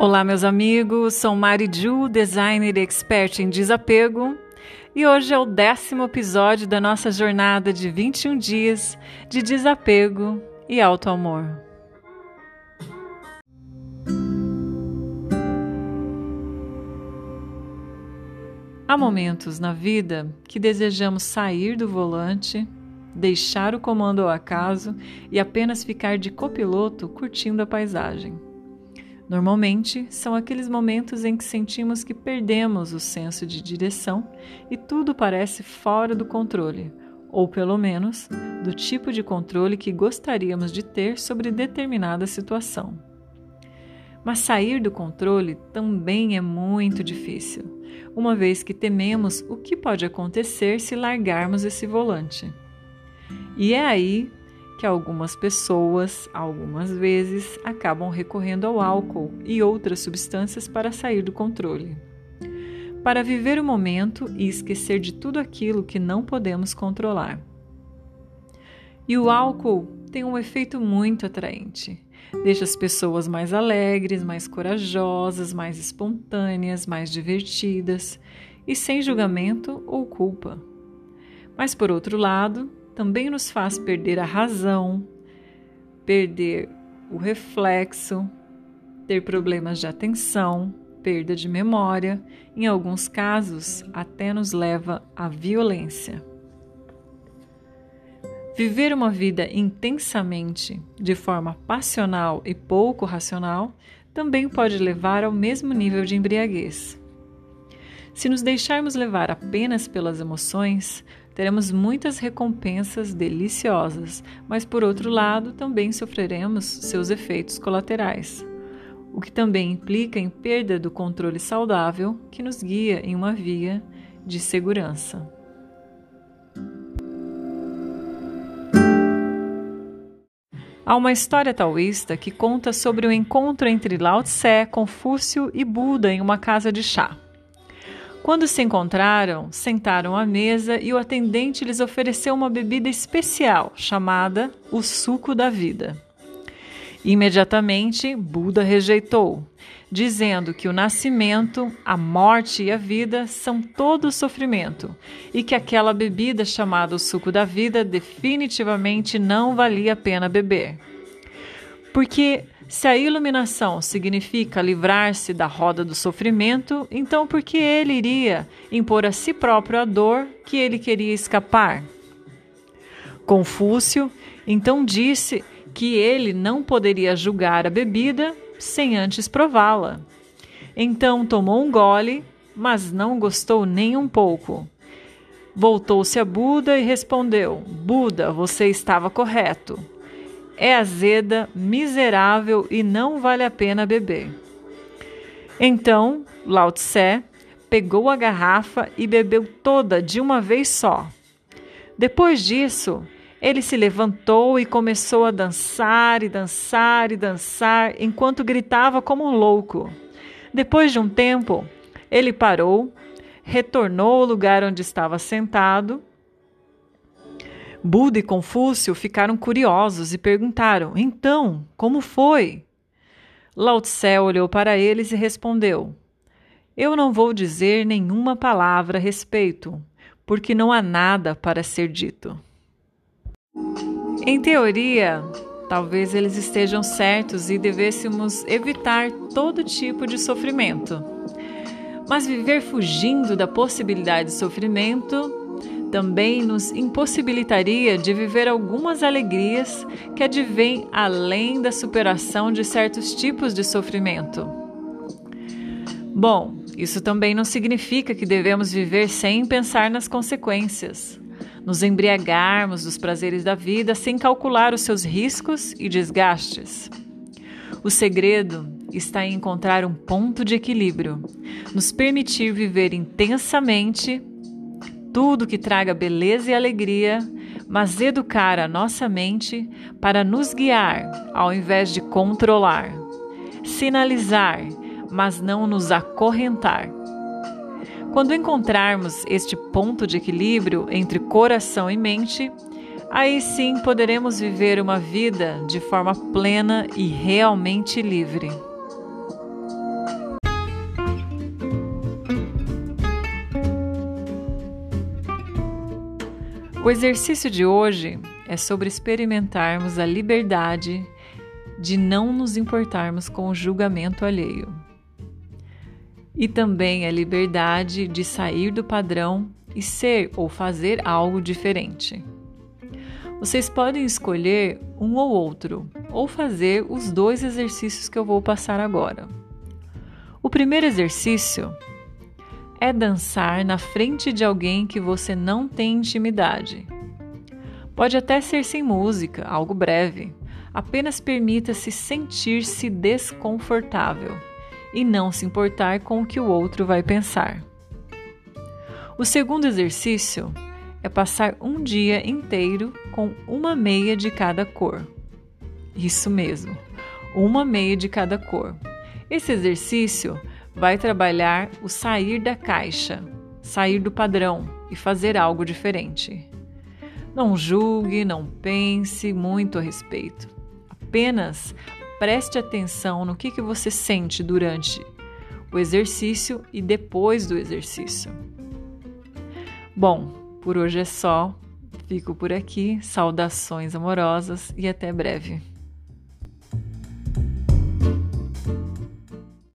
Olá, meus amigos. Sou Mari Ju, designer e expert em desapego. E hoje é o décimo episódio da nossa jornada de 21 dias de desapego e auto-amor. Há momentos na vida que desejamos sair do volante, deixar o comando ao acaso e apenas ficar de copiloto curtindo a paisagem. Normalmente, são aqueles momentos em que sentimos que perdemos o senso de direção e tudo parece fora do controle, ou pelo menos do tipo de controle que gostaríamos de ter sobre determinada situação. Mas sair do controle também é muito difícil, uma vez que tememos o que pode acontecer se largarmos esse volante. E é aí que algumas pessoas, algumas vezes, acabam recorrendo ao álcool e outras substâncias para sair do controle. Para viver o momento e esquecer de tudo aquilo que não podemos controlar. E o álcool tem um efeito muito atraente. Deixa as pessoas mais alegres, mais corajosas, mais espontâneas, mais divertidas e sem julgamento ou culpa. Mas, por outro lado, também nos faz perder a razão, perder o reflexo, ter problemas de atenção, perda de memória, em alguns casos até nos leva à violência. Viver uma vida intensamente, de forma passional e pouco racional, também pode levar ao mesmo nível de embriaguez. Se nos deixarmos levar apenas pelas emoções, teremos muitas recompensas deliciosas, mas por outro lado também sofreremos seus efeitos colaterais, o que também implica em perda do controle saudável que nos guia em uma via de segurança. Há uma história taoísta que conta sobre o encontro entre Lao Tse, Confúcio e Buda em uma casa de chá. Quando se encontraram, sentaram à mesa e o atendente lhes ofereceu uma bebida especial chamada o suco da vida. Imediatamente, Buda rejeitou, dizendo que o nascimento, a morte e a vida são todo sofrimento e que aquela bebida chamada o suco da vida definitivamente não valia a pena beber. Porque se a iluminação significa livrar-se da roda do sofrimento, então por que ele iria impor a si próprio a dor que ele queria escapar? Confúcio então disse que ele não poderia julgar a bebida sem antes prová-la. Então tomou um gole, mas não gostou nem um pouco. Voltou-se a Buda e respondeu: Buda, você estava correto é azeda, miserável e não vale a pena beber. Então, Lao Tse pegou a garrafa e bebeu toda de uma vez só. Depois disso, ele se levantou e começou a dançar e dançar e dançar enquanto gritava como um louco. Depois de um tempo, ele parou, retornou ao lugar onde estava sentado Buda e Confúcio ficaram curiosos e perguntaram: Então, como foi? Lao Tse olhou para eles e respondeu: Eu não vou dizer nenhuma palavra a respeito, porque não há nada para ser dito. Em teoria, talvez eles estejam certos e devêssemos evitar todo tipo de sofrimento. Mas viver fugindo da possibilidade de sofrimento também nos impossibilitaria de viver algumas alegrias que advêm além da superação de certos tipos de sofrimento. Bom, isso também não significa que devemos viver sem pensar nas consequências, nos embriagarmos dos prazeres da vida sem calcular os seus riscos e desgastes. O segredo está em encontrar um ponto de equilíbrio, nos permitir viver intensamente tudo que traga beleza e alegria, mas educar a nossa mente para nos guiar ao invés de controlar, sinalizar, mas não nos acorrentar. Quando encontrarmos este ponto de equilíbrio entre coração e mente, aí sim poderemos viver uma vida de forma plena e realmente livre. O exercício de hoje é sobre experimentarmos a liberdade de não nos importarmos com o julgamento alheio. E também a liberdade de sair do padrão e ser ou fazer algo diferente. Vocês podem escolher um ou outro, ou fazer os dois exercícios que eu vou passar agora. O primeiro exercício é dançar na frente de alguém que você não tem intimidade. Pode até ser sem música, algo breve. Apenas permita-se sentir-se desconfortável e não se importar com o que o outro vai pensar. O segundo exercício é passar um dia inteiro com uma meia de cada cor. Isso mesmo, uma meia de cada cor. Esse exercício vai trabalhar o sair da caixa, sair do padrão e fazer algo diferente. Não julgue, não pense muito a respeito. Apenas preste atenção no que, que você sente durante o exercício e depois do exercício. Bom, por hoje é só. Fico por aqui. Saudações amorosas e até breve.